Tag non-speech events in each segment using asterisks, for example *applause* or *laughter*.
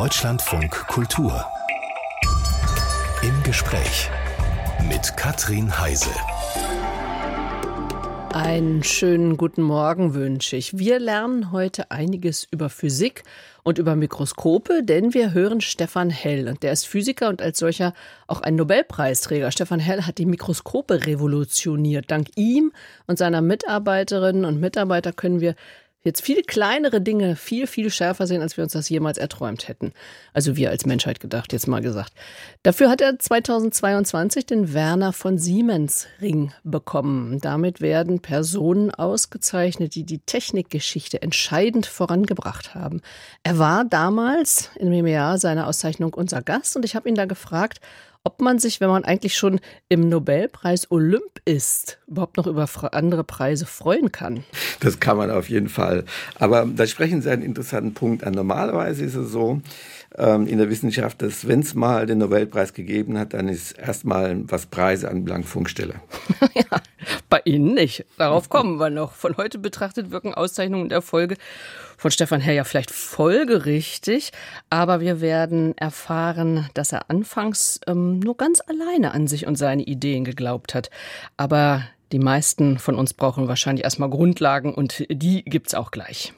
Deutschlandfunk Kultur. Im Gespräch mit Katrin Heise. Einen schönen guten Morgen wünsche ich. Wir lernen heute einiges über Physik und über Mikroskope, denn wir hören Stefan Hell und der ist Physiker und als solcher auch ein Nobelpreisträger. Stefan Hell hat die Mikroskope revolutioniert. Dank ihm und seiner Mitarbeiterinnen und Mitarbeiter können wir jetzt viele kleinere Dinge viel, viel schärfer sehen, als wir uns das jemals erträumt hätten. Also wir als Menschheit gedacht, jetzt mal gesagt. Dafür hat er 2022 den Werner von Siemens Ring bekommen. Damit werden Personen ausgezeichnet, die die Technikgeschichte entscheidend vorangebracht haben. Er war damals in dem Jahr seiner Auszeichnung unser Gast und ich habe ihn da gefragt, ob man sich, wenn man eigentlich schon im Nobelpreis Olymp ist, überhaupt noch über andere Preise freuen kann. Das kann man auf jeden Fall. Aber da sprechen Sie einen interessanten Punkt an. Normalerweise ist es so, ähm, in der Wissenschaft, dass wenn es mal den Nobelpreis gegeben hat, dann ist erstmal, was Preise anbelangt, Funkstelle. *laughs* ja, bei Ihnen nicht. Darauf kommen wir noch. Von heute betrachtet wirken Auszeichnungen und Erfolge von Stefan Herr ja vielleicht folgerichtig, aber wir werden erfahren, dass er anfangs ähm, nur ganz alleine an sich und seine Ideen geglaubt hat. Aber die meisten von uns brauchen wahrscheinlich erstmal Grundlagen und die gibt's auch gleich.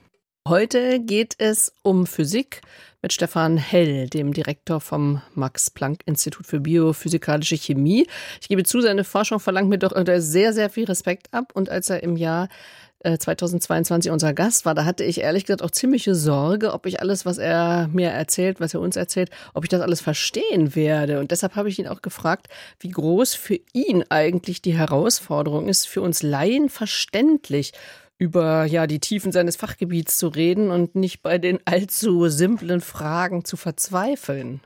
Heute geht es um Physik mit Stefan Hell, dem Direktor vom Max-Planck-Institut für biophysikalische Chemie. Ich gebe zu, seine Forschung verlangt mir doch sehr, sehr viel Respekt ab. Und als er im Jahr 2022 äh, unser Gast war, da hatte ich ehrlich gesagt auch ziemliche Sorge, ob ich alles, was er mir erzählt, was er uns erzählt, ob ich das alles verstehen werde. Und deshalb habe ich ihn auch gefragt, wie groß für ihn eigentlich die Herausforderung ist, für uns Laien verständlich über ja die Tiefen seines Fachgebiets zu reden und nicht bei den allzu simplen Fragen zu verzweifeln.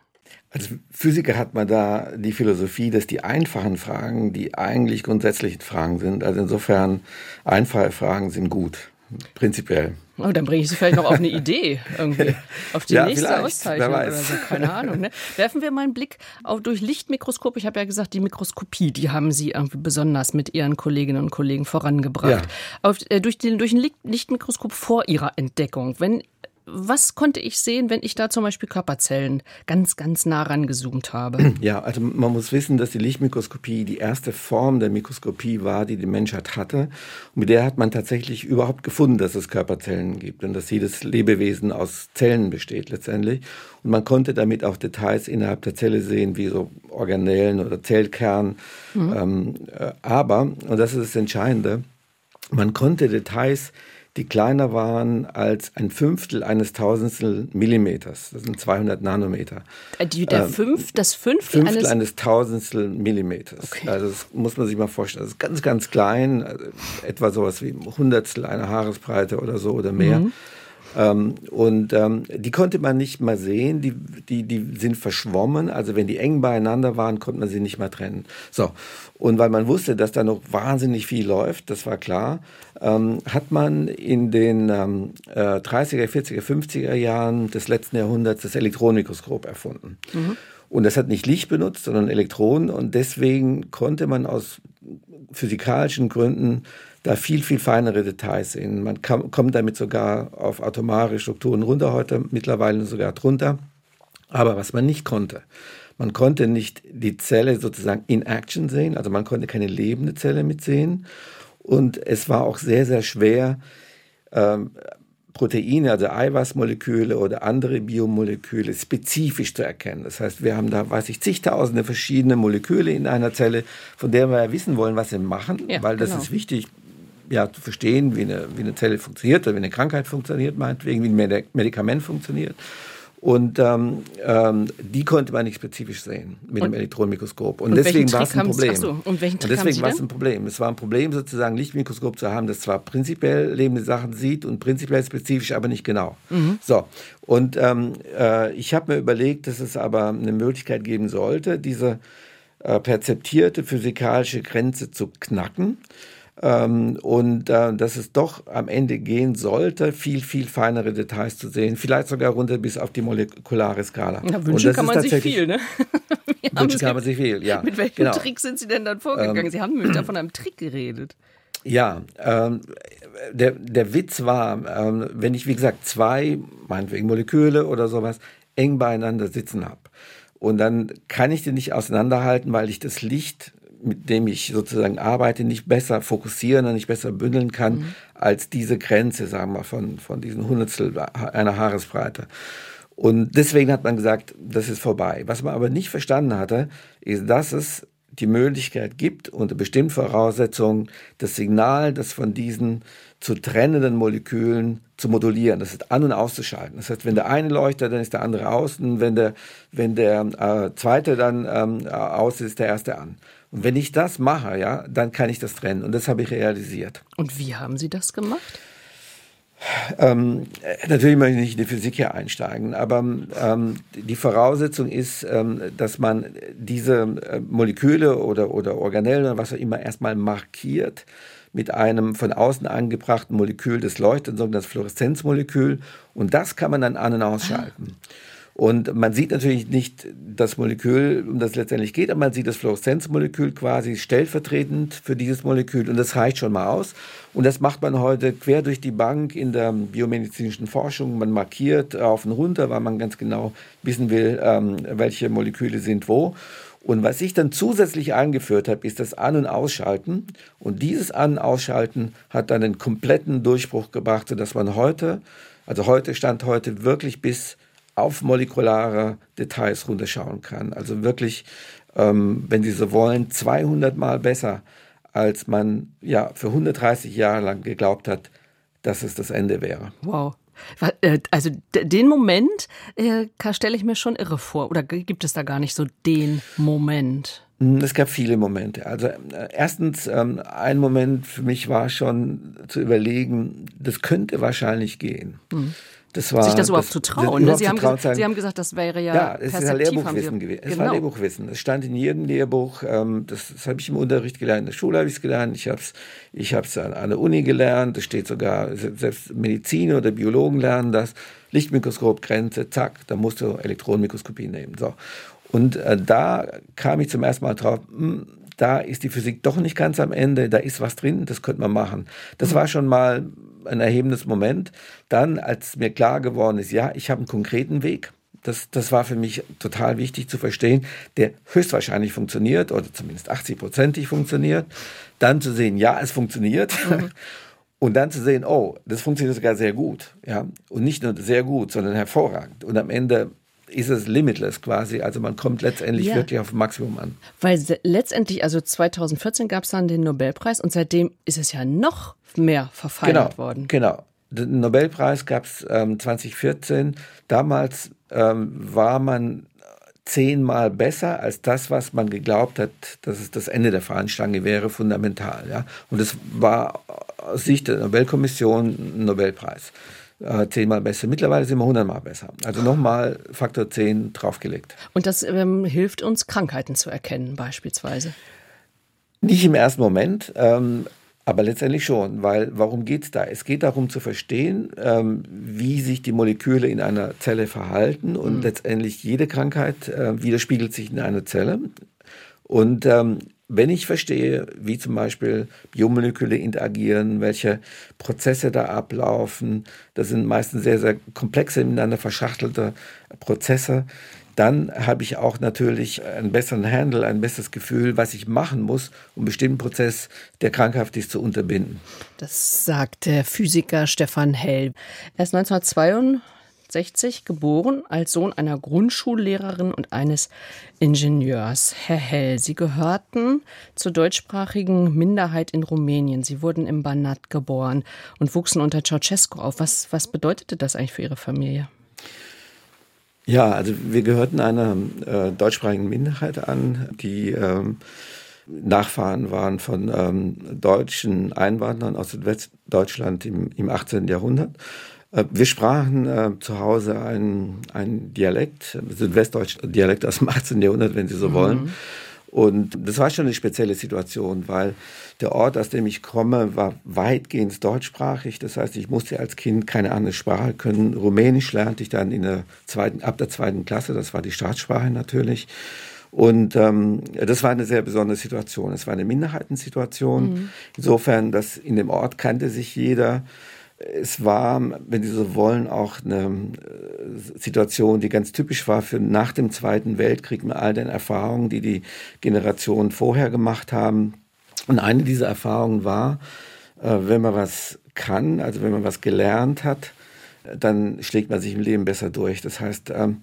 Als Physiker hat man da die Philosophie, dass die einfachen Fragen die eigentlich grundsätzlichen Fragen sind. Also insofern einfache Fragen sind gut, prinzipiell. Oh, dann bringe ich Sie vielleicht noch auf eine Idee irgendwie. *laughs* Auf die ja, nächste Auszeichnung oder so. Keine Ahnung. Ne? Werfen wir mal einen Blick auf, durch Lichtmikroskop. Ich habe ja gesagt, die Mikroskopie, die haben Sie irgendwie besonders mit Ihren Kolleginnen und Kollegen vorangebracht. Ja. Auf, äh, durch, den, durch ein Lichtmikroskop vor Ihrer Entdeckung. Wenn was konnte ich sehen, wenn ich da zum Beispiel Körperzellen ganz, ganz nah rangezoomt habe? *clears throat* Ja, also man muss wissen, dass die Lichtmikroskopie die erste Form der Mikroskopie war, die die Menschheit hatte. Und mit der hat man tatsächlich überhaupt gefunden, dass es Körperzellen gibt und dass jedes Lebewesen aus Zellen besteht letztendlich. Und man konnte damit auch Details innerhalb der Zelle sehen, wie so Organellen oder Zellkern. Mhm. Ähm, äh, aber, und das ist das Entscheidende, man konnte Details die kleiner waren als ein Fünftel eines Tausendstel Millimeters. Das sind 200 Nanometer. Äh, die, der ähm, fünf, das Fünftel, Fünftel eines, eines Tausendstel Millimeters. Okay. Also das muss man sich mal vorstellen. Das ist ganz, ganz klein, also etwa sowas wie Hundertstel einer Haaresbreite oder so oder mehr. Mhm. Ähm, und ähm, die konnte man nicht mal sehen, die, die, die sind verschwommen. Also wenn die eng beieinander waren, konnte man sie nicht mehr trennen. So, und weil man wusste, dass da noch wahnsinnig viel läuft, das war klar, ähm, hat man in den ähm, äh, 30er, 40er, 50er Jahren des letzten Jahrhunderts das Elektronenmikroskop erfunden. Mhm. Und das hat nicht Licht benutzt, sondern Elektronen. Und deswegen konnte man aus physikalischen Gründen da viel, viel feinere Details sehen. Man kann, kommt damit sogar auf atomare Strukturen runter, heute mittlerweile sogar drunter. Aber was man nicht konnte, man konnte nicht die Zelle sozusagen in Action sehen, also man konnte keine lebende Zelle mitsehen. Und es war auch sehr, sehr schwer, ähm, Proteine, also Eiweißmoleküle oder andere Biomoleküle spezifisch zu erkennen. Das heißt, wir haben da, weiß ich, zigtausende verschiedene Moleküle in einer Zelle, von der wir wissen wollen, was sie machen, ja, weil das genau. ist wichtig ja, zu verstehen, wie eine, wie eine Zelle funktioniert oder wie eine Krankheit funktioniert, meinetwegen, wie ein Medikament funktioniert. Und ähm, ähm, die konnte man nicht spezifisch sehen mit und, dem Elektronenmikroskop. Und, und deswegen war es ein Problem. So, und, welchen und deswegen war es ein Problem. Es war ein Problem, sozusagen Lichtmikroskop zu haben, das zwar prinzipiell lebende Sachen sieht und prinzipiell spezifisch, aber nicht genau. Mhm. So. Und ähm, äh, ich habe mir überlegt, dass es aber eine Möglichkeit geben sollte, diese äh, perzeptierte physikalische Grenze zu knacken. Ähm, und äh, dass es doch am Ende gehen sollte, viel, viel feinere Details zu sehen, vielleicht sogar runter bis auf die molekulare Skala. Ja, *laughs* wünschen kann man sich viel, ne? wünschen kann man sich viel, ja. Mit welchem genau. Trick sind Sie denn dann vorgegangen? Ähm, Sie haben nämlich da *clears throat* von einem Trick geredet. Ja, ähm, der, der Witz war, ähm, wenn ich, wie gesagt, zwei, meinetwegen Moleküle oder sowas, eng beieinander sitzen habe. Und dann kann ich die nicht auseinanderhalten, weil ich das Licht, mit dem ich sozusagen arbeite, nicht besser fokussieren und nicht besser bündeln kann, mhm. als diese Grenze, sagen wir, von, von diesen Hundertstel einer Haaresbreite. Und deswegen hat man gesagt, das ist vorbei. Was man aber nicht verstanden hatte, ist, dass es die Möglichkeit gibt, unter bestimmten Voraussetzungen das Signal, das von diesen zu trennenden Molekülen zu modulieren, das ist an- und auszuschalten. Das heißt, wenn der eine leuchtet, dann ist der andere aus und wenn der, wenn der äh, zweite dann ähm, aus ist, ist der erste an. Und wenn ich das mache, ja, dann kann ich das trennen und das habe ich realisiert. Und wie haben Sie das gemacht? Ähm, natürlich möchte ich nicht in die Physik hier einsteigen, aber ähm, die Voraussetzung ist, ähm, dass man diese äh, Moleküle oder, oder Organellen oder was auch immer erstmal markiert mit einem von außen angebrachten Molekül, das leuchtet, das Fluoreszenzmolekül. Und das kann man dann an- und ausschalten. Ah. Und man sieht natürlich nicht das Molekül, um das letztendlich geht, aber man sieht das Fluoreszenzmolekül quasi stellvertretend für dieses Molekül. Und das reicht schon mal aus. Und das macht man heute quer durch die Bank in der biomedizinischen Forschung. Man markiert auf und runter, weil man ganz genau wissen will, ähm, welche Moleküle sind wo. Und was ich dann zusätzlich eingeführt habe, ist das An- und Ausschalten. Und dieses An- und Ausschalten hat dann einen kompletten Durchbruch gebracht, sodass man heute, also heute stand heute wirklich bis auf molekulare Details runterschauen kann. Also wirklich, ähm, wenn Sie so wollen, 200 Mal besser, als man ja für 130 Jahre lang geglaubt hat, dass es das Ende wäre. Wow. Äh, also den Moment äh, stelle ich mir schon irre vor. Oder gibt es da gar nicht so den Moment? Hm, es gab viele Momente. Also äh, erstens, ähm, ein Moment für mich war schon zu überlegen, das könnte wahrscheinlich gehen. Mhm. Das war, sich das überhaupt das, zu trauen. Ne? Sie, haben gesagt, sagen, Sie haben gesagt, das wäre ja. Ja, es ist ein Lehrbuchwissen gewesen. Es genau. war Lehrbuchwissen. Es stand in jedem Lehrbuch. Ähm, das, das habe ich im Unterricht gelernt. In der Schule habe ich es gelernt. Ich habe es ich hab's an, an der Uni gelernt. Das steht sogar, selbst Mediziner oder Biologen lernen das. Lichtmikroskop, Grenze, zack, da musst du Elektronenmikroskopie nehmen. So. Und äh, da kam ich zum ersten Mal drauf, mh, hm, da ist die Physik doch nicht ganz am Ende, da ist was drin, das könnte man machen. Das mhm. war schon mal ein erhebendes Moment. Dann, als mir klar geworden ist, ja, ich habe einen konkreten Weg, das, das war für mich total wichtig zu verstehen, der höchstwahrscheinlich funktioniert oder zumindest 80-prozentig funktioniert. Dann zu sehen, ja, es funktioniert. Mhm. *laughs* Und dann zu sehen, oh, das funktioniert sogar sehr gut. Ja? Und nicht nur sehr gut, sondern hervorragend. Und am Ende ist es limitless quasi. Also man kommt letztendlich ja. wirklich auf Maximum an. Weil letztendlich, also 2014 gab es dann den Nobelpreis und seitdem ist es ja noch mehr verfeinert genau, worden. Genau. Den Nobelpreis gab es ähm, 2014. Damals ähm, war man zehnmal besser als das, was man geglaubt hat, dass es das Ende der Fahnenstange wäre, fundamental. Ja? Und es war aus Sicht der Nobelkommission ein Nobelpreis äh, zehnmal besser. Mittlerweile sind wir hundertmal besser. Also nochmal Faktor 10 draufgelegt. Und das ähm, hilft uns, Krankheiten zu erkennen beispielsweise? Nicht im ersten Moment, ähm, aber letztendlich schon, weil warum geht es da? Es geht darum zu verstehen, ähm, wie sich die Moleküle in einer Zelle verhalten und mhm. letztendlich jede Krankheit äh, widerspiegelt sich in einer Zelle. Und ähm, wenn ich verstehe, wie zum Beispiel Biomoleküle interagieren, welche Prozesse da ablaufen, das sind meistens sehr, sehr komplexe, miteinander verschachtelte Prozesse, dann habe ich auch natürlich einen besseren Handle, ein besseres Gefühl, was ich machen muss, um bestimmten Prozess, der krankhaft ist, zu unterbinden. Das sagt der Physiker Stefan Hell. Er ist 1992 1960 geboren als Sohn einer Grundschullehrerin und eines Ingenieurs. Herr Hell, Sie gehörten zur deutschsprachigen Minderheit in Rumänien. Sie wurden im Banat geboren und wuchsen unter Ceausescu auf. Was, was bedeutete das eigentlich für Ihre Familie? Ja, also wir gehörten einer äh, deutschsprachigen Minderheit an, die ähm, Nachfahren waren von ähm, deutschen Einwanderern aus Südwestdeutschland im, im 18. Jahrhundert. Äh, wir sprachen äh, zu Hause einen, einen Dialekt, Südwestdeutsch Dialekt aus dem 18. Jahrhundert, wenn Sie so mhm. wollen. Und das war schon eine spezielle Situation, weil der Ort, aus dem ich komme, war weitgehend deutschsprachig. Das heißt, ich musste als Kind keine andere Sprache können. Rumänisch lernte ich dann in der zweiten, ab der zweiten Klasse, das war die Staatssprache natürlich. Und ähm, das war eine sehr besondere Situation. Es war eine Minderheitensituation. Mhm. Insofern, dass in dem Ort kannte sich jeder. Es war, wenn Sie so wollen, auch eine äh, Situation, die ganz typisch war für nach dem Zweiten Weltkrieg mit all den Erfahrungen, die die Generationen vorher gemacht haben. Und eine dieser Erfahrungen war, äh, wenn man was kann, also wenn man was gelernt hat, dann schlägt man sich im Leben besser durch. Das heißt, ähm,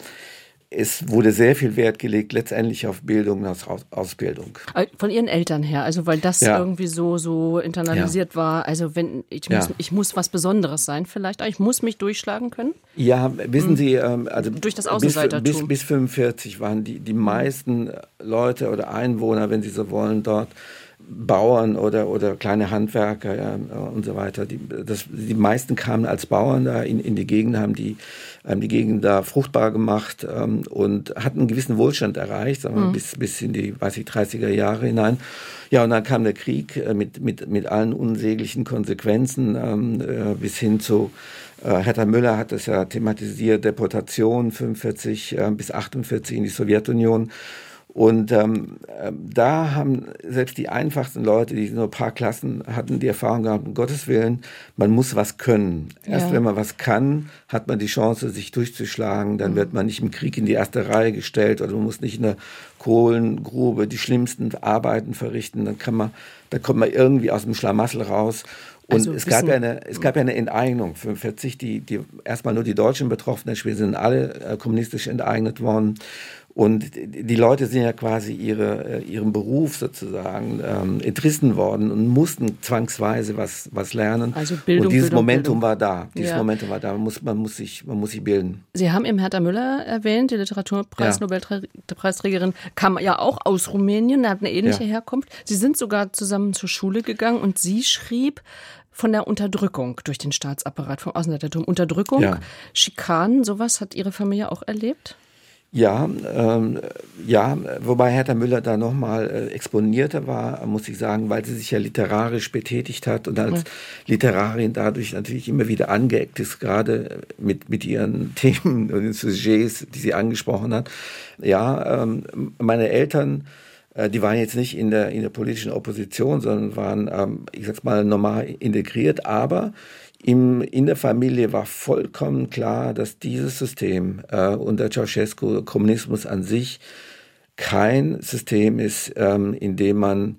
es wurde sehr viel Wert gelegt, letztendlich auf Bildung und Ausbildung. Äh, von Ihren Eltern her, also weil das ja. irgendwie so, so internalisiert ja. war. Also wenn ich muss, ja. ich muss was Besonderes sein, vielleicht, ich muss mich durchschlagen können. Ja, wissen hm. Sie, ähm, also durch das Außenseitertum. Bis, bis, bis 45 waren die, die meisten Leute oder Einwohner, wenn Sie so wollen, dort Bauern oder, oder kleine Handwerker ja, und so weiter. Die, das, die meisten kamen als Bauern da in, in die Gegend, haben die, haben die Gegend da fruchtbar gemacht ähm, und hatten einen gewissen Wohlstand erreicht, sagen wir, mhm. bis, bis in die, weiß ich, 30er Jahre hinein. Ja, und dann kam der Krieg äh, mit, mit, mit allen unsäglichen Konsequenzen ähm, äh, bis hin zu äh, Hertha Müller hat das ja thematisiert, Deportation 45 äh, bis 48 in die Sowjetunion. Und ähm, ähm, da haben selbst die einfachsten Leute, die nur ein paar Klassen hatten, die Erfahrung gehabt, um Gottes Willen, man muss was können. Erst ja. wenn man was kann, hat man die Chance, sich durchzuschlagen. Dann mhm. wird man nicht im Krieg in die erste Reihe gestellt oder man muss nicht in der Kohlengrube die schlimmsten Arbeiten verrichten. Dann kann man, dann kommt man irgendwie aus dem Schlamassel raus. Und also es, gab ja eine, es gab ja eine Enteignung 45, die, die erstmal nur die Deutschen betroffen. Wir sind alle äh, kommunistisch enteignet worden. Und die Leute sind ja quasi ihre, äh, ihrem Beruf sozusagen ähm, entrissen worden und mussten zwangsweise was, was lernen. Also Bildung, und dieses Bildung, Momentum Bildung. war da. Dieses ja. Momentum war da. Man muss, man, muss sich, man muss sich bilden. Sie haben eben Hertha Müller erwähnt, die Literaturpreis, ja. Nobelpreisträgerin, kam ja auch aus Rumänien, hat eine ähnliche ja. Herkunft. Sie sind sogar zusammen zur Schule gegangen und sie schrieb, von der Unterdrückung durch den Staatsapparat, vom Außenseitertum. Unterdrückung, ja. Schikanen, sowas hat Ihre Familie auch erlebt? Ja, ähm, ja, wobei Hertha Müller da nochmal äh, exponierter war, muss ich sagen, weil sie sich ja literarisch betätigt hat und als ja. Literarin dadurch natürlich immer wieder angeeckt ist, gerade mit, mit ihren *laughs* Themen und den Sujets, die sie angesprochen hat. Ja, ähm, meine Eltern, äh, die waren jetzt nicht in der, in der politischen Opposition, sondern waren, ähm, ich sag's mal, normal integriert, aber im, in der Familie war vollkommen klar, dass dieses System äh, unter Ceausescu, Kommunismus an sich, kein System ist, ähm, in dem man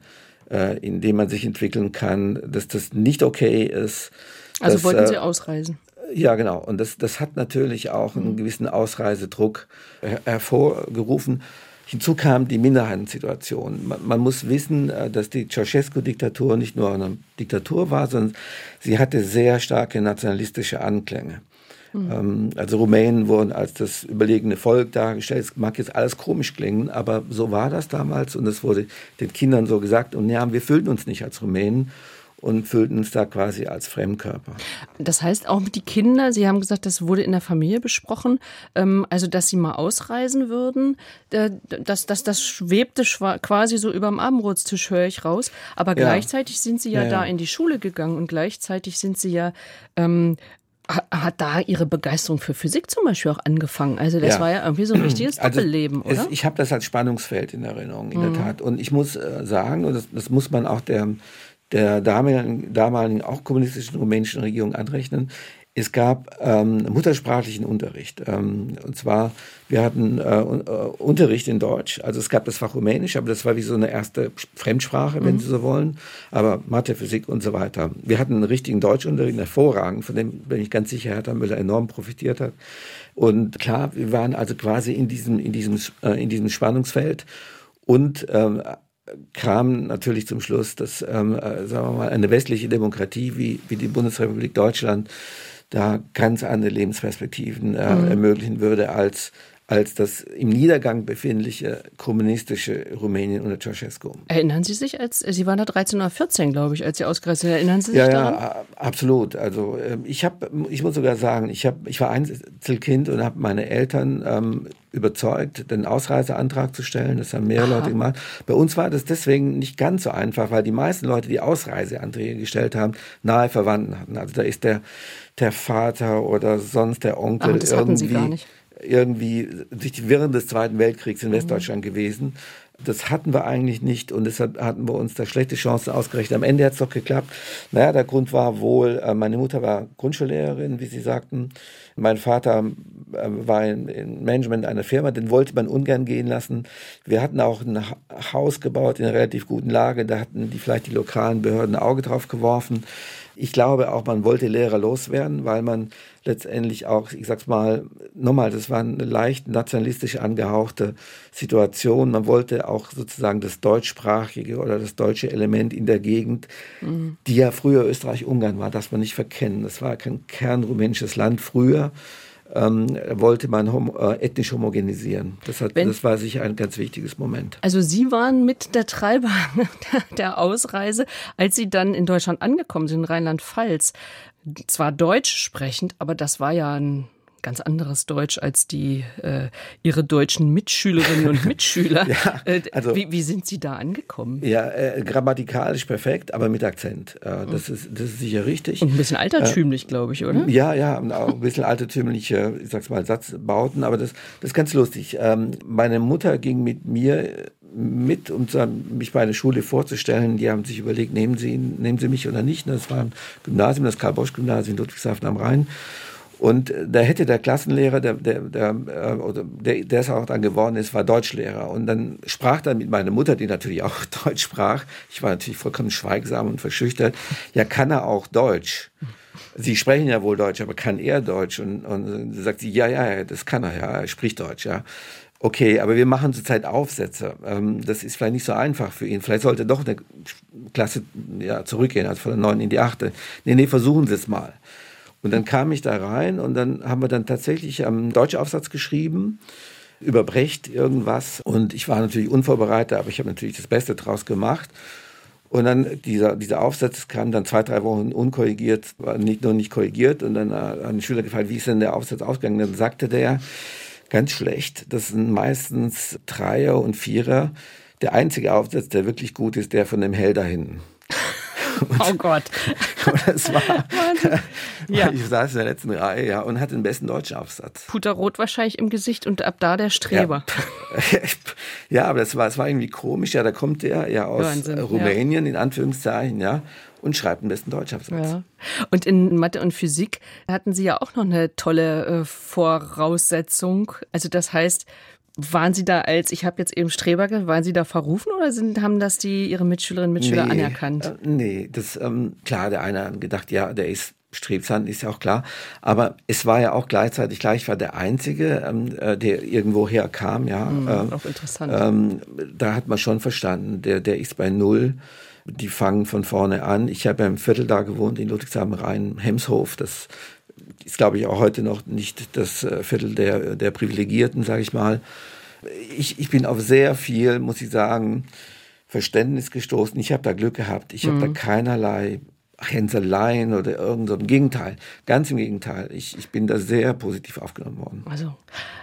äh, in dem man sich entwickeln kann, dass das nicht okay ist. Also dass, wollten Sie äh, ausreisen? Ja, genau. Und das, das hat natürlich auch einen mhm. gewissen Ausreisedruck her hervorgerufen. Hinzu kam die Minderheitensituation. Man, man muss wissen, äh, dass die Ceausescu-Diktatur nicht nur eine Diktatur war, sondern sie hatte sehr starke nationalistische Anklänge. Mhm. Also Rumänen wurden als das überlegene Volk dargestellt. Es mag jetzt alles komisch klingen, aber so war das damals und es wurde den Kindern so gesagt. Und ja, wir fühlten uns nicht als Rumänen und fühlten uns da quasi als Fremdkörper. Das heißt auch die Kinder, Sie haben gesagt, das wurde in der Familie besprochen, ähm, also dass sie mal ausreisen würden, das, das, das schwebte quasi so über dem Abendbrotstisch, höre ich raus. Aber ja. gleichzeitig sind Sie ja, ja, da in die Schule gegangen und gleichzeitig sind Sie ja ähm, hat da ihre Begeisterung für Physik zum Beispiel auch angefangen. Also das ja. war ja irgendwie so ein richtiges *clears throat* also Doppelleben, oder? Es, ich habe das als Spannungsfeld in Erinnerung, in mhm. der Tat. Und ich muss äh, sagen, und das, das, muss man auch der der damaligen, damaligen auch kommunistischen rumänischen Regierung anrechnen. Es gab ähm, muttersprachlichen Unterricht. Ähm, und zwar, wir hatten äh, äh, Unterricht in Deutsch. Also es gab das Fach Rumänisch, aber das war wie so eine erste Fremdsprache, wenn mhm. Sie so wollen. Aber Mathe, Physik und so weiter. Wir hatten einen richtigen Deutschunterricht, hervorragend, von dem bin ich ganz sicher, Herr Müller enorm profitiert hat. Und klar, wir waren also quasi in diesem, in diesem, äh, in diesem Spannungsfeld. Und ähm, kam natürlich zum Schluss, dass, ähm, äh, sagen wir mal, eine westliche Demokratie wie, wie die Bundesrepublik Deutschland da ganz andere Lebensperspektiven äh, mhm. ermöglichen würde als als das im Niedergang befindliche kommunistische Rumänien unter Ceausescu. Erinnern Sie sich, als Sie waren da 13 oder 14, glaube ich, als Sie ausgereist sind. Erinnern Sie sich ja, daran? Ja, absolut. Also ähm, ich habe, ich muss sogar sagen, ich habe, ich war Einzelkind und habe meine Eltern ähm, überzeugt, den Ausreiseantrag zu stellen. Das haben mehrere Aha. Leute gemacht. Bei uns war das deswegen nicht ganz so einfach, weil die meisten Leute, die Ausreiseanträge gestellt haben, nahe Verwandten hatten. Also da ist der der Vater oder sonst der Onkel Aber das irgendwie. Sie gar nicht irgendwie durch die Wirren des Zweiten Weltkriegs in Westdeutschland mhm. gewesen. Das hatten wir eigentlich nicht und deshalb hatten wir uns da schlechte Chancen ausgerechnet. Am Ende hat es doch geklappt. Naja, der Grund war wohl, äh, meine Mutter war Grundschullehrerin, wie Sie sagten. Mein Vater äh, war im Management einer Firma, den wollte man ungern gehen lassen. Wir hatten auch ein Haus gebaut in einer relativ guten Lage, da hatten die vielleicht die lokalen Behörden ein Auge drauf geworfen. Ich glaube auch, man wollte Lehrer loswerden, weil man letztendlich auch, ich sag's mal, nochmal, das war eine leicht nationalistisch angehauchte Situation. Man wollte auch sozusagen das deutschsprachige oder das deutsche Element in der Gegend, mhm. die ja früher Österreich-Ungarn war, das man nicht verkennen. Das war kein kernrumänisches Land früher ähm, wollte man homo, äh, ethnisch homogenisieren. Das, hat, Wenn, das war sicher ein ganz wichtiges Moment. Also Sie waren mit der Treiber *laughs* der Ausreise, als Sie dann in Deutschland angekommen sind, in Rheinland-Pfalz. Zwar deutsch sprechend, aber das war ja ein ganz anderes Deutsch als die äh, ihre deutschen Mitschülerinnen und *laughs* Mitschüler. ja, äh, also, wie, wie, sind Sie da angekommen? Ja, äh, grammatikalisch perfekt, aber mit Akzent. Äh, das, ist, das ist sicher richtig. Und ein bisschen altertümlich, glaube ich, oder? Ja, ja, auch ein bisschen altertümliche, ich sag's mal, Satzbauten, aber das, das ist ganz lustig. Ähm, meine Mutter ging mit mir mit, um mich bei einer Schule vorzustellen. Die haben sich überlegt, nehmen Sie, nehmen Sie mich oder nicht. Das war ein Gymnasium, das Karl-Bosch-Gymnasium in Ludwigshafen am Rhein. Und da hätte der Klassenlehrer, der, der, der, äh, der, der es auch dann geworden ist, war Deutschlehrer. Und dann sprach dann mit meiner Mutter, die natürlich auch *laughs* Deutsch sprach, ich war natürlich vollkommen schweigsam und verschüchtert, ja, kann er auch Deutsch? Sie sprechen ja wohl Deutsch, aber kann er Deutsch? Und, und sagt sie, ja, ja, das kann er, ja, er spricht Deutsch, ja. Okay, aber wir machen zurzeit Aufsätze. Ähm, das ist vielleicht nicht so einfach für ihn. Vielleicht sollte doch eine Klasse ja, zurückgehen, also von der neunten in die achte. Nee, nee, versuchen Sie es mal. Und dann kam ich da rein und dann haben wir dann tatsächlich einen Deutschaufsatz geschrieben über Brecht irgendwas. Und ich war natürlich unvorbereitet, aber ich habe natürlich das Beste draus gemacht. Und dann dieser, dieser Aufsatz kam dann zwei, drei Wochen unkorrigiert, war nicht nur nicht korrigiert. Und dann hat ein Schüler gefragt, wie ist denn der Aufsatz ausgegangen? Dann sagte der, ganz schlecht, das sind meistens Dreier und Vierer. Der einzige Aufsatz, der wirklich gut ist, der von dem Hell da hinten. Und, oh Gott. *laughs* das war, ja. ich saß in der letzten Reihe, ja, und hatte den besten deutschen Aufsatz. Puterrot wahrscheinlich im Gesicht und ab da der Streber. Ja, *laughs* ja aber das war, das war irgendwie komisch, ja, da kommt der ja aus Wahnsinn, Rumänien, ja. in Anführungszeichen, ja, und schreibt den besten Deutschaufsatz. Ja. Und in Mathe und Physik hatten Sie ja auch noch eine tolle äh, Voraussetzung. Also das heißt, waren Sie da als, ich habe jetzt eben Streber, waren Sie da verrufen oder sind, haben das die Ihre Mitschülerinnen und Mitschüler nee, anerkannt? Äh, nee, das, ähm, klar, der eine hat gedacht, ja, der ist strebsam, ist ja auch klar. Aber es war ja auch gleichzeitig klar, ich war der Einzige, ähm, äh, der irgendwo herkam, ja. Mhm, ähm, auch interessant. Ähm, da hat man schon verstanden, der, der ist bei Null. Die fangen von vorne an. Ich habe ja im Viertel da gewohnt, in Ludwigshafen-Rhein, Hemshof. Das ist, glaube ich, auch heute noch nicht das äh, Viertel der, der Privilegierten, sage ich mal. Ich, ich bin auf sehr viel, muss ich sagen, Verständnis gestoßen. Ich habe da Glück gehabt. Ich habe da mhm. keinerlei Hänseleien oder irgend so. Im Gegenteil, ganz im Gegenteil. Ich, ich bin da sehr positiv aufgenommen worden. Also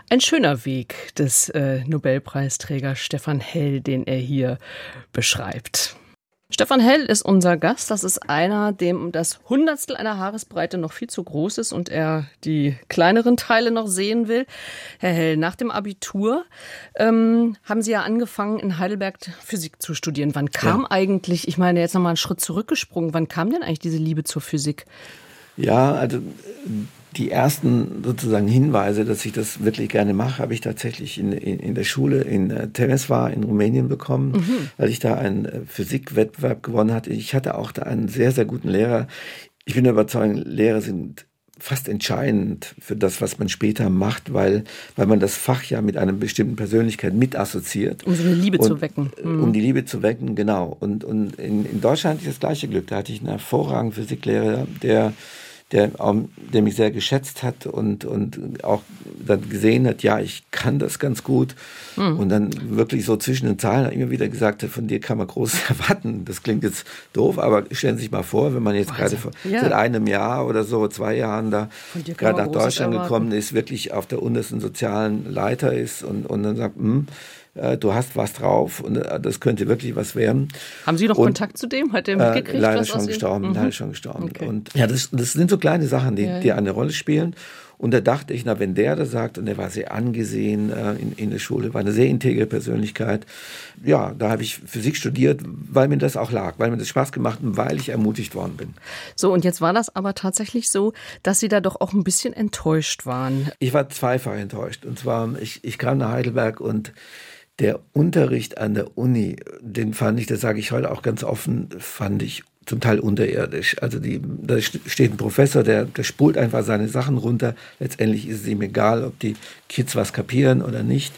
ein schöner Weg des äh, Nobelpreisträgers Stefan Hell, den er hier beschreibt. Stefan Hell ist unser Gast. Das ist einer, dem das Hundertstel einer Haaresbreite noch viel zu groß ist und er die kleineren Teile noch sehen will. Herr Hell, nach dem Abitur ähm, haben Sie ja angefangen, in Heidelberg Physik zu studieren. Wann kam ja. eigentlich, ich meine jetzt nochmal einen Schritt zurückgesprungen, wann kam denn eigentlich diese Liebe zur Physik? Ja, also die ersten sozusagen Hinweise, dass ich das wirklich gerne mache, habe ich tatsächlich in, in, in der Schule in äh, Temeswar in Rumänien bekommen, mhm. weil ich da einen äh, Physikwettbewerb gewonnen hatte. Ich hatte auch da einen sehr, sehr guten Lehrer. Ich bin überzeugt, Lehrer sind fast entscheidend für das, was man später macht, weil, weil man das Fach ja mit einer bestimmten Persönlichkeit mit assoziiert. Um so eine Liebe und, zu wecken. Mhm. Um die Liebe zu wecken, genau. Und, und in, in Deutschland hatte ich das gleiche Glück. Da hatte ich einen hervorragenden Physiklehrer, der der, der mich sehr geschätzt hat und, und auch dann gesehen hat, ja, ich kann das ganz gut. Mhm. Und dann wirklich so zwischen den Zahlen immer wieder gesagt hat, von dir kann man Großes *laughs* erwarten. Das klingt jetzt doof, aber stellen Sie sich mal vor, wenn man jetzt gerade ja. seit einem Jahr oder so, zwei Jahren da gerade nach Deutschland erwarten. gekommen ist, wirklich auf der untersten sozialen Leiter ist und, und dann sagt, hm, äh, du hast was drauf und äh, das könnte wirklich was werden. Haben Sie noch und, Kontakt zu dem? Hat er mitgekriegt? Äh, leider, schon gestorben, mhm. leider schon gestorben. Okay. Und ja, das, das sind so kleine Sachen, die, ja, ja. die eine Rolle spielen. Und da dachte ich, na, wenn der das sagt, und der war sehr angesehen äh, in, in der Schule, war eine sehr integre Persönlichkeit, ja, da habe ich Physik studiert, weil mir das auch lag, weil mir das Spaß gemacht und weil ich ermutigt worden bin. So, und jetzt war das aber tatsächlich so, dass Sie da doch auch ein bisschen enttäuscht waren. Ich war zweifach enttäuscht. Und zwar, ich, ich kam nach Heidelberg und der Unterricht an der Uni, den fand ich, das sage ich heute auch ganz offen, fand ich zum Teil unterirdisch. Also die, da steht ein Professor, der, der spult einfach seine Sachen runter. Letztendlich ist es ihm egal, ob die Kids was kapieren oder nicht.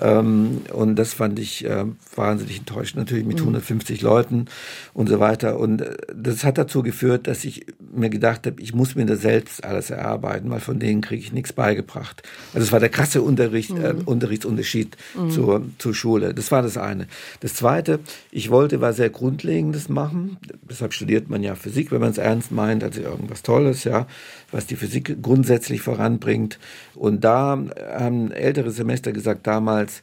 Ähm, und das fand ich äh, wahnsinnig enttäuschend, natürlich mit mhm. 150 Leuten und so weiter. Und äh, das hat dazu geführt, dass ich mir gedacht habe, ich muss mir das selbst alles erarbeiten, weil von denen kriege ich nichts beigebracht. Also es war der krasse Unterricht, äh, mhm. äh, Unterrichtsunterschied mhm. zur, zur Schule. Das war das eine. Das zweite, ich wollte was sehr Grundlegendes machen. Deshalb studiert man ja Physik, wenn man es ernst meint, also irgendwas Tolles, ja, was die Physik grundsätzlich voranbringt. Und da haben ältere Semester gesagt damals,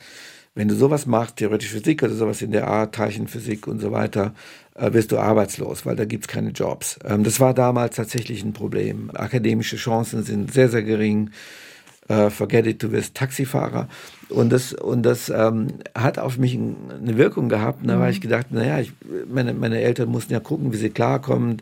wenn du sowas machst, theoretisch Physik oder sowas in der Art, Teilchenphysik und so weiter, äh, wirst du arbeitslos, weil da gibt es keine Jobs. Ähm, das war damals tatsächlich ein Problem. Akademische Chancen sind sehr, sehr gering. Äh, forget it, du wirst Taxifahrer. Und das, und das ähm, hat auf mich eine Wirkung gehabt. Und da mhm. habe ich gedacht, naja, ich, meine, meine Eltern mussten ja gucken, wie sie klarkommen.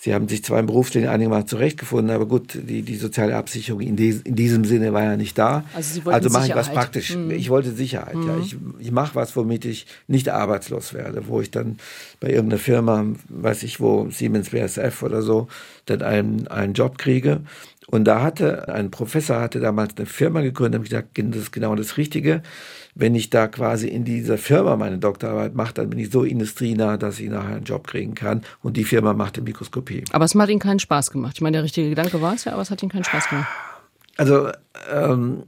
Sie haben sich zwar im Berufsleben einigermaßen zurechtgefunden, aber gut, die, die soziale Absicherung in, des, in diesem Sinne war ja nicht da. Also, also mache ich was praktisch. Mhm. Ich wollte Sicherheit, mhm. ja. Ich, ich mache was, womit ich nicht arbeitslos werde, wo ich dann bei irgendeiner Firma, weiß ich wo, Siemens BSF oder so, dann einen, einen Job kriege. Und da hatte ein Professor hatte damals eine Firma gegründet, habe ich gesagt, das ist genau das Richtige wenn ich da quasi in dieser Firma meine Doktorarbeit mache, dann bin ich so industrienah, dass ich nachher einen Job kriegen kann. Und die Firma macht die Mikroskopie. Aber es hat Ihnen keinen Spaß gemacht. Ich meine, der richtige Gedanke war es ja, aber es hat Ihnen keinen Spaß gemacht. Also ähm,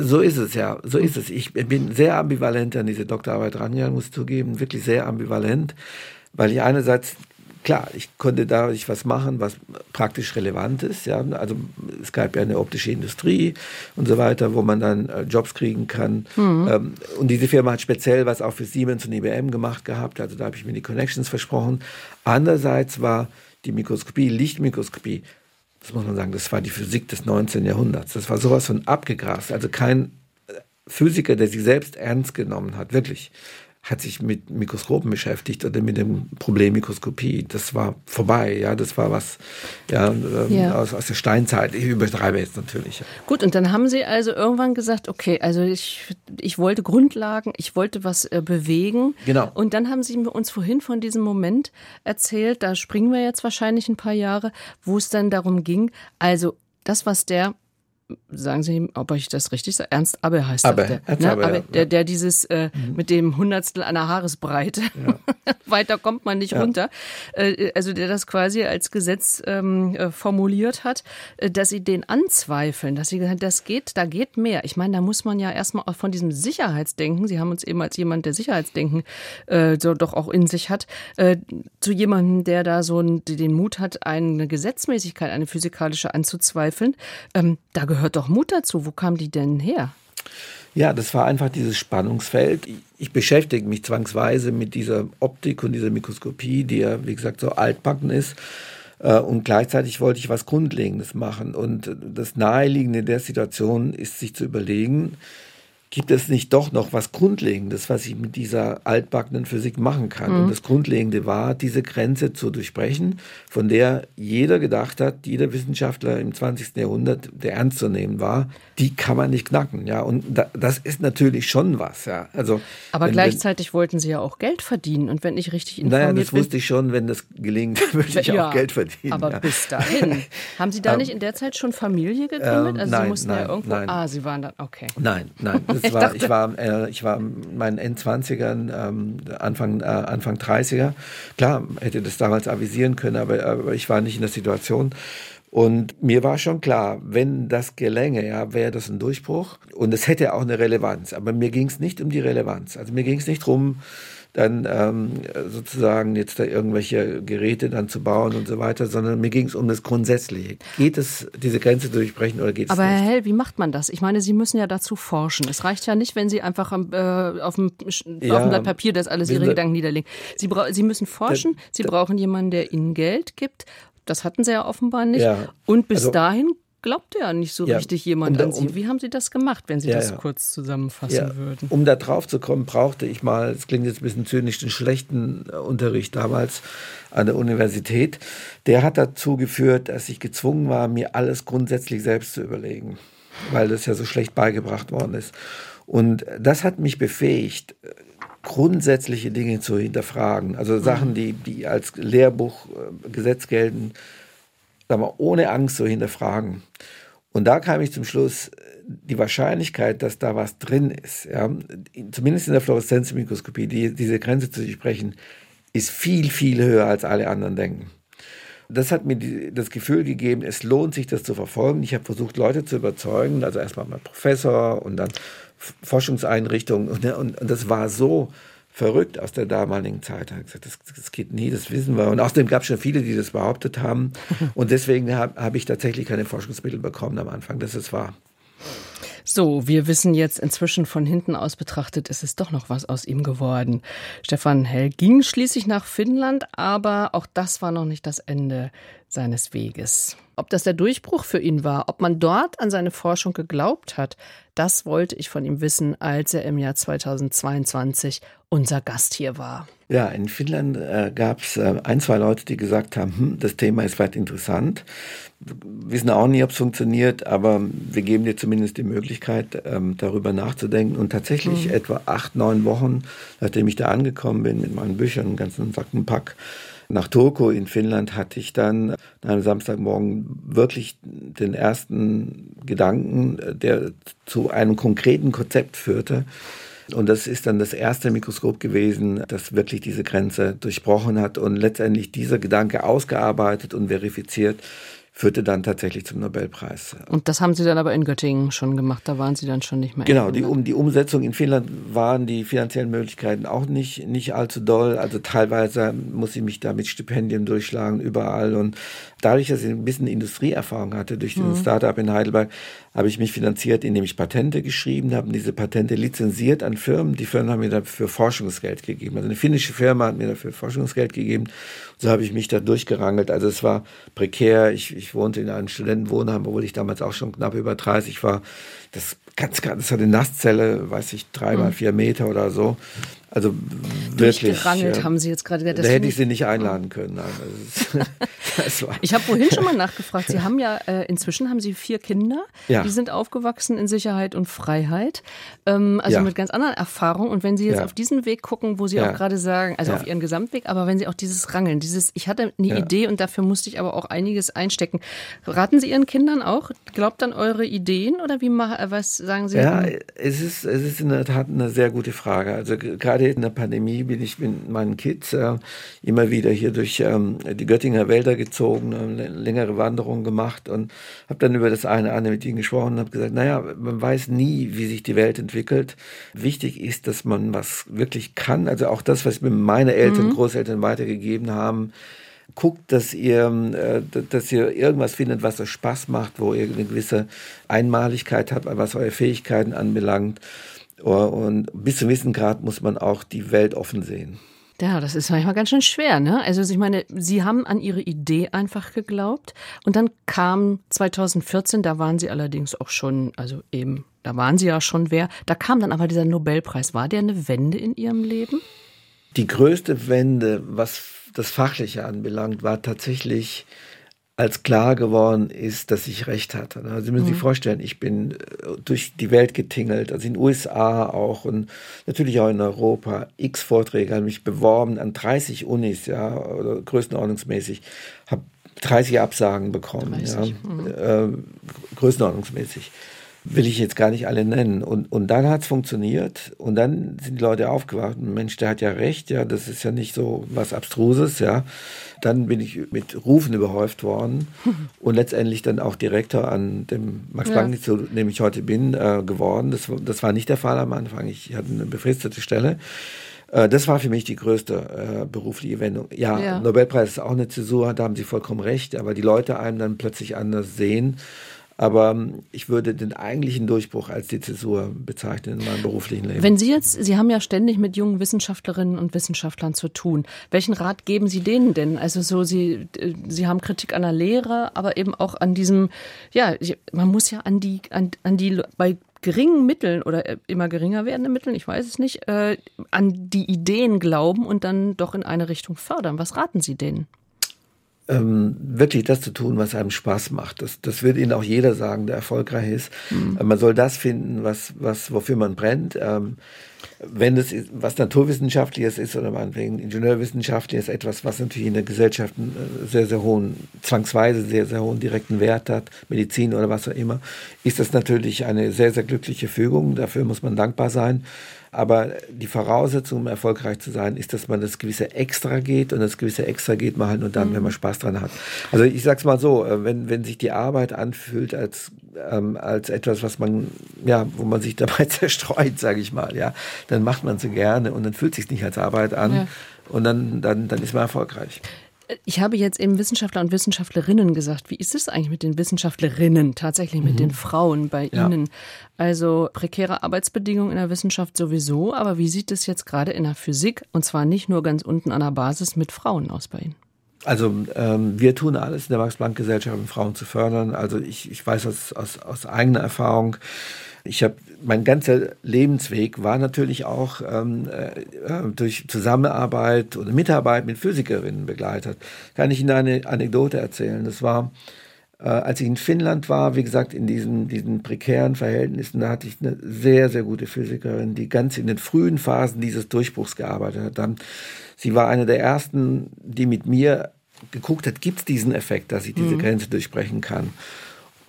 so ist es ja, so ist es. Ich bin sehr ambivalent an diese Doktorarbeit rangegangen, muss ich zugeben, wirklich sehr ambivalent, weil ich einerseits klar, ich konnte dadurch was machen, was praktisch relevant ist. Ja. Also es gab ja eine optische Industrie und so weiter, wo man dann äh, Jobs kriegen kann. Mhm. Ähm, und diese Firma hat speziell was auch für Siemens und IBM gemacht gehabt. Also da habe ich mir die Connections versprochen. Andererseits war die Mikroskopie, Lichtmikroskopie, das muss man sagen, das war die Physik des 19. Jahrhunderts. Das war sowas von abgegrast. Also kein äh, Physiker, der sich selbst ernst genommen hat, wirklich hat sich mit Mikroskopen beschäftigt oder mit dem Problem Mikroskopie. Das war vorbei, ja, das war was ja, ähm, ja. Aus, aus der Steinzeit. Ich übertreibe jetzt natürlich. Gut, und dann haben Sie also irgendwann gesagt, okay, also ich, ich wollte Grundlagen, ich wollte was äh, bewegen. Genau. Und dann haben Sie uns vorhin von diesem Moment erzählt, da springen wir jetzt wahrscheinlich ein paar Jahre, wo es dann darum ging, also das, was der sagen Sie ihm, ob ich das richtig sage, Ernst Abbe heißt Abbe, der, Ernst ne? Abbe, Abbe, der, der dieses äh, mhm. mit dem Hundertstel einer Haaresbreite, ja. *laughs* weiter kommt man nicht ja. runter, äh, also der das quasi als Gesetz ähm, äh, formuliert hat, äh, dass sie den anzweifeln, dass sie gesagt das geht, da geht mehr. Ich meine, da muss man ja erstmal auch von diesem Sicherheitsdenken, Sie haben uns eben als jemand, der Sicherheitsdenken äh, so doch auch in sich hat, äh, zu jemandem, der da so einen, den Mut hat, eine Gesetzmäßigkeit, eine physikalische anzuzweifeln, ähm, da gehört gehört doch Mut dazu. Wo kam die denn her? Ja, das war einfach dieses Spannungsfeld. Ich beschäftige mich zwangsweise mit dieser Optik und dieser Mikroskopie, die ja, wie gesagt, so altbacken ist. Äh, und gleichzeitig wollte ich was Grundlegendes machen. Und das Naheliegende der Situation ist, sich zu überlegen, gibt es nicht doch noch was Grundlegendes, was ich mit dieser altbackenen Physik machen kann. Mhm. Und das Grundlegende war, diese Grenze zu durchbrechen, von der jeder gedacht hat, jeder Wissenschaftler im 20. Jahrhundert, der ernst zu nehmen war, die kann man nicht knacken. Ja, und da, das ist natürlich schon was. Ja, also aber wenn, gleichzeitig wenn, wollten Sie ja auch Geld verdienen. Und wenn ich richtig informiert naja, das bin, wusste ich schon, wenn das gelingt, *laughs* würde ich ja, auch Geld verdienen. Aber ja. bis dahin, *laughs* haben Sie da nicht in der Zeit schon Familie gegründet? Ähm, also nein, Sie mussten nein, ja irgendwo. Nein. Ah, Sie waren dann okay. Nein, nein. Das war, ich war, äh, ich war in meinen Endzwanzigern, ähm, Anfang, äh, Anfang 30er. Klar, hätte das damals avisieren können, aber, aber ich war nicht in der Situation. Und mir war schon klar, wenn das gelänge, ja, wäre das ein Durchbruch. Und es hätte auch eine Relevanz. Aber mir ging es nicht um die Relevanz. Also mir ging es nicht darum, dann ähm, sozusagen jetzt da irgendwelche Geräte dann zu bauen und so weiter, sondern mir ging es um das Grundsätzliche. Geht es, diese Grenze durchbrechen oder geht es nicht? Aber Herr Hell, wie macht man das? Ich meine, Sie müssen ja dazu forschen. Es reicht ja nicht, wenn Sie einfach äh, auf, dem, ja, auf dem Blatt Papier das alles Ihre Gedanken niederlegen. Sie, Sie müssen forschen, da, Sie brauchen jemanden, der Ihnen Geld gibt. Das hatten Sie ja offenbar nicht. Ja, und bis also, dahin glaubte ja nicht so ja, richtig jemand um da, an Sie. Wie haben Sie das gemacht, wenn Sie ja, das ja. kurz zusammenfassen würden? Um da drauf zu kommen, brauchte ich mal, es klingt jetzt ein bisschen zynisch, den schlechten äh, Unterricht damals an der Universität. Der hat dazu geführt, dass ich gezwungen war, mir alles grundsätzlich selbst zu überlegen, weil das ja so schlecht beigebracht worden ist. Und das hat mich befähigt, grundsätzliche Dinge zu hinterfragen. Also Sachen, die, die als Lehrbuchgesetz äh, gelten, sagen wir, ohne Angst zu hinterfragen. Und da kam ich zum Schluss, die Wahrscheinlichkeit, dass da was drin ist, ja, zumindest in der Fluoreszenzmikroskopie, die, diese Grenze zu durchbrechen, ist viel, viel höher, als alle anderen denken. Das hat mir die, das Gefühl gegeben, es lohnt sich, das zu verfolgen. Ich habe versucht, Leute zu überzeugen, also erstmal mein Professor und dann Forschungseinrichtungen. Und, und, und das war so verrückt aus der damaligen Zeit. Er hat gesagt, das, das geht nie, das wissen wir. Und außerdem gab es schon viele, die das behauptet haben. *laughs* Und deswegen habe hab ich tatsächlich keine Forschungsmittel bekommen am Anfang. Das ist wahr. So, wir wissen jetzt inzwischen von hinten aus betrachtet, ist es doch noch was aus ihm geworden. Stefan Hell ging schließlich nach Finnland, aber auch das war noch nicht das Ende seines Weges. Ob das der Durchbruch für ihn war, ob man dort an seine Forschung geglaubt hat, das wollte ich von ihm wissen, als er im Jahr 2022 unser Gast hier war. Ja, in Finnland äh, gab es äh, ein, zwei Leute, die gesagt haben, hm, das Thema ist weit interessant. Wir wissen auch nie, ob es funktioniert, aber wir geben dir zumindest die Möglichkeit, ähm, darüber nachzudenken. Und tatsächlich mhm. etwa acht, neun Wochen, nachdem ich da angekommen bin mit meinen Büchern, einen ganzen Sack und Pack, nach Turku in Finnland hatte ich dann an einem Samstagmorgen wirklich den ersten Gedanken, der zu einem konkreten Konzept führte. Und das ist dann das erste Mikroskop gewesen, das wirklich diese Grenze durchbrochen hat und letztendlich dieser Gedanke ausgearbeitet und verifiziert führte dann tatsächlich zum Nobelpreis. Und das haben Sie dann aber in Göttingen schon gemacht, da waren Sie dann schon nicht mehr. Genau, die, um die Umsetzung in Finnland waren die finanziellen Möglichkeiten auch nicht, nicht allzu doll. Also teilweise muss ich mich da mit Stipendien durchschlagen, überall. Und dadurch, dass ich ein bisschen Industrieerfahrung hatte durch den mhm. Startup in Heidelberg, habe ich mich finanziert, indem ich Patente geschrieben habe, diese Patente lizenziert an Firmen. Die Firmen haben mir dafür Forschungsgeld gegeben. Also eine finnische Firma hat mir dafür Forschungsgeld gegeben. So habe ich mich da durchgerangelt. Also es war prekär. Ich, ich wohnte in einem Studentenwohnheim, obwohl ich damals auch schon knapp über 30 war. Das ganz, ganz, das hat eine Nasszelle, weiß ich, drei mal mhm. vier Meter oder so. Also wirklich. Ja, haben Sie jetzt gerade gesagt. Da hätte ich Sie nicht einladen können. Nein, das, *laughs* das ich habe vorhin schon mal nachgefragt. Sie haben ja äh, inzwischen haben Sie vier Kinder. Ja. Die sind aufgewachsen in Sicherheit und Freiheit. Ähm, also ja. mit ganz anderen Erfahrungen. Und wenn Sie jetzt auf diesen Weg gucken, wo Sie auch gerade sagen, also auf Ihren Gesamtweg, aber wenn Sie auch dieses Rangeln, dieses, ich hatte eine Idee und dafür musste ich aber auch einiges einstecken. Raten Sie Ihren Kindern auch? Glaubt an eure Ideen oder wie was sagen Sie? Ja, es ist, es ist in der Tat eine sehr gute Frage. Also gerade gerade in der Pandemie bin ich mit meinen Kids äh, immer wieder hier durch ähm, die Göttinger Wälder gezogen, äh, längere Wanderungen gemacht und habe dann über das eine andere mit ihnen gesprochen und habe gesagt, naja, man weiß nie, wie sich die Welt entwickelt. Wichtig ist, dass man was wirklich kann. Also auch das, was mir meine Eltern, mhm. Großeltern weitergegeben haben, guckt, dass ihr, äh, dass ihr irgendwas findet, was euch Spaß macht, wo ihr eine gewisse Einmaligkeit habt, was eure Fähigkeiten anbelangt. Und bis zu einem gewissen Grad muss man auch die Welt offen sehen. Ja, das ist manchmal ganz schön schwer, ne? Also ich meine, Sie haben an Ihre Idee einfach geglaubt und dann kam 2014, da waren Sie allerdings auch schon, also eben, da waren Sie ja schon wer, da kam dann aber dieser Nobelpreis. War der eine Wende in Ihrem Leben? Die größte Wende, was das Fachliche anbelangt, war tatsächlich als klar geworden ist, dass ich recht hatte. Also Sie müssen mhm. sich vorstellen, ich bin äh, durch die Welt getingelt, also in den USA auch und natürlich auch in Europa. X Vorträge haben mich beworben an 30 Unis, ja, oder größenordnungsmäßig. Habe 30 Absagen bekommen, 30. ja, mhm. äh, größenordnungsmäßig will ich jetzt gar nicht alle nennen. Und, und dann hat es funktioniert und dann sind die Leute aufgewacht. Mensch, der hat ja recht, ja, das ist ja nicht so was Abstruses, ja. Dann bin ich mit Rufen überhäuft worden *laughs* und letztendlich dann auch Direktor an dem Max-Planck-Institut, ja. dem ich heute bin, äh, geworden. Das, das war nicht der Fall am Anfang. Ich hatte eine befristete Stelle. Äh, das war für mich die größte äh, berufliche Wendung. Ja, ja, Nobelpreis ist auch eine Zäsur, da haben Sie vollkommen recht, aber die Leute einem dann plötzlich anders sehen Aber ähm, ich würde den eigentlichen Durchbruch als die Zäsur bezeichnen in meinem beruflichen Leben. Wenn Sie jetzt, Sie haben ja ständig mit jungen Wissenschaftlerinnen und Wissenschaftlern zu tun. Welchen Rat geben Sie denen denn? Also so, Sie, äh, Sie haben Kritik an der Lehre, aber eben auch an diesem, ja, man muss ja an die, an, an die bei geringen Mitteln oder äh, immer geringer werdenden Mitteln, ich weiß es nicht, äh, an die Ideen glauben und dann doch in eine Richtung fördern. Was raten Sie denen? Ähm, wirklich das zu tun, was einem Spaß macht. Das, das wird Ihnen auch jeder sagen, der erfolgreich ist. Mhm. Man soll das finden, was, was, wofür man brennt. Ähm, wenn es was Naturwissenschaftliches ist oder meinetwegen Ingenieurwissenschaftliches, etwas, was natürlich in der Gesellschaft einen äh, sehr, sehr hohen, zwangsweise sehr, sehr hohen direkten Wert hat, Medizin oder was auch immer, ist das natürlich eine sehr, sehr glückliche Fügung. Dafür muss man dankbar sein. Aber die Voraussetzung, um erfolgreich zu sein, ist, dass man das gewisse Extra geht und das gewisse Extra geht man halt nur dann, mhm. wenn man Spaß dran hat. Also ich sag's mal so, äh, wenn, wenn sich die Arbeit anfühlt als, ähm, als etwas, was man, ja, wo man sich *laughs* dabei zerstreut, sage ich mal, ja, dann macht man sie gerne und dann fühlt sich nicht als Arbeit an ja. und dann, dann, dann ist man erfolgreich. Ich habe jetzt eben Wissenschaftler und Wissenschaftlerinnen gesagt. Wie ist es eigentlich mit den Wissenschaftlerinnen, tatsächlich mit mhm. den Frauen bei ja. Ihnen? Also prekäre Arbeitsbedingungen in der Wissenschaft sowieso, aber wie sieht es jetzt gerade in der Physik, und zwar nicht nur ganz unten an der Basis, mit Frauen aus bei Ihnen? Also ähm, wir tun alles in der Max-Planck-Gesellschaft, um Frauen zu fördern. Also ich, ich weiß aus, aus, aus eigener Erfahrung, ich habe mein ganzer Lebensweg war natürlich auch ähm, äh, durch Zusammenarbeit oder Mitarbeit mit Physikerinnen begleitet. Kann ich Ihnen eine Anekdote erzählen? Das war, äh, als ich in Finnland war, wie gesagt, in diesen, diesen prekären Verhältnissen, da hatte ich eine sehr, sehr gute Physikerin, die ganz in den frühen Phasen dieses Durchbruchs gearbeitet hat. Dann, sie war eine der ersten, die mit mir geguckt hat, gibt es diesen Effekt, dass ich diese mhm. Grenze durchbrechen kann.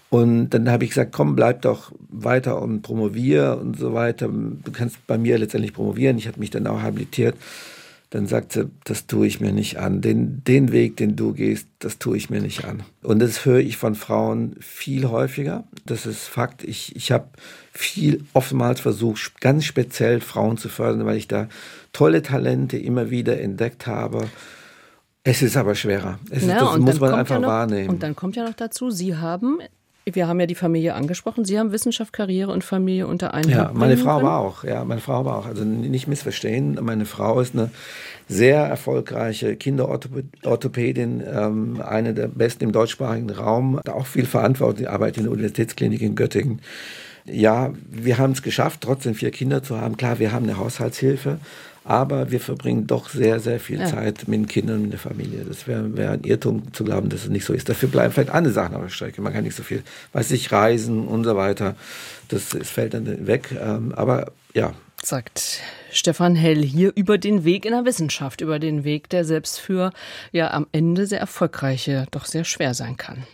Und dann habe ich gesagt, komm, bleib doch weiter und promovier und so weiter. Du kannst bei mir letztendlich promovieren. Ich habe mich dann auch habilitiert. Dann sagt sie, das tue ich mir nicht an. Den, den Weg, den du gehst, das tue ich mir nicht an. Und das höre ich von Frauen viel häufiger. Das ist Fakt. Ich, ich habe viel oftmals versucht, ganz speziell Frauen zu fördern, weil ich da tolle Talente immer wieder entdeckt habe. Es ist aber schwerer. Es ja, ist, das muss man einfach ja noch, wahrnehmen. Und dann kommt ja noch dazu, Sie haben wir haben ja die Familie angesprochen. Sie haben Wissenschaft, Karriere und Familie unter einen Ja, meine Frau können. war auch. Ja, meine Frau war auch. Also nicht missverstehen. Meine Frau ist eine sehr erfolgreiche Kinderorthopädin, ähm, eine der besten im deutschsprachigen Raum. Hat auch viel Verantwortung. Arbeitet in der Universitätsklinik in Göttingen. Ja, wir haben es geschafft, trotzdem vier Kinder zu haben. Klar, wir haben eine Haushaltshilfe. Aber wir verbringen doch sehr, sehr viel ja. Zeit mit den Kindern, mit der Familie. Das wäre wär ein Irrtum zu glauben, dass es nicht so ist. Dafür bleiben vielleicht andere Sachen auf der Strecke. Man kann nicht so viel, weiß ich, reisen und so weiter. Das, das fällt dann weg. Ähm, aber ja. Sagt Stefan Hell hier über den Weg in der Wissenschaft, über den Weg, der selbst für ja am Ende sehr erfolgreiche doch sehr schwer sein kann.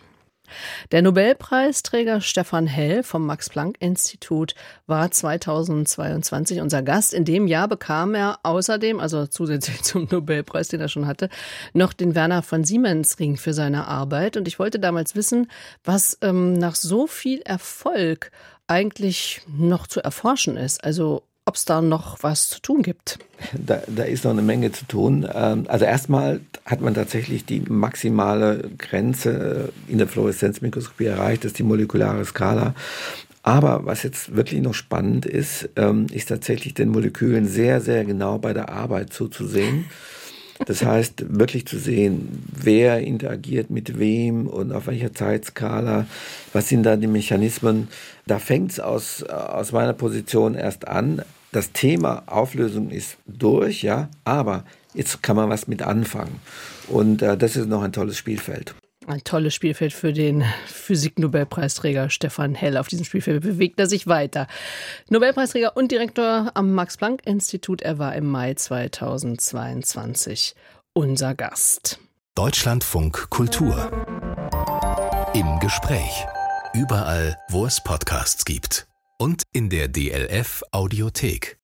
Der Nobelpreisträger Stefan Hell vom Max-Planck-Institut war 2022 unser Gast. In dem Jahr bekam er außerdem, also zusätzlich *laughs* zum Nobelpreis, den er schon hatte, noch den Werner von Siemens Ring für seine Arbeit. Und ich wollte damals wissen, was ähm, nach so viel Erfolg eigentlich noch zu erforschen ist. Also ob es da noch was zu tun gibt. Da, da, ist noch eine Menge zu tun. Ähm, also erstmal hat man tatsächlich die maximale Grenze in der Fluoreszenzmikroskopie erreicht, das ist die molekulare Skala. Aber was jetzt wirklich noch spannend ist, ähm, ist tatsächlich den Molekülen sehr, sehr genau bei der Arbeit zuzusehen. Das heißt, wirklich zu sehen, wer interagiert mit wem und auf welcher Zeitskala, was sind da die Mechanismen. Da fängt es aus, aus meiner Position erst an das Thema Auflösung ist durch, ja, aber jetzt kann man was mit anfangen. Und äh, das ist noch ein tolles Spielfeld. Ein tolles Spielfeld für den Physik-Nobelpreisträger Stefan Hell. Auf diesem Spielfeld bewegt er sich weiter. Nobelpreisträger und Direktor am Max-Planck-Institut. Er war im Mai 2022 unser Gast. Deutschlandfunk Kultur. Im Gespräch. Überall, wo es Podcasts gibt und in der DLF Audiothek.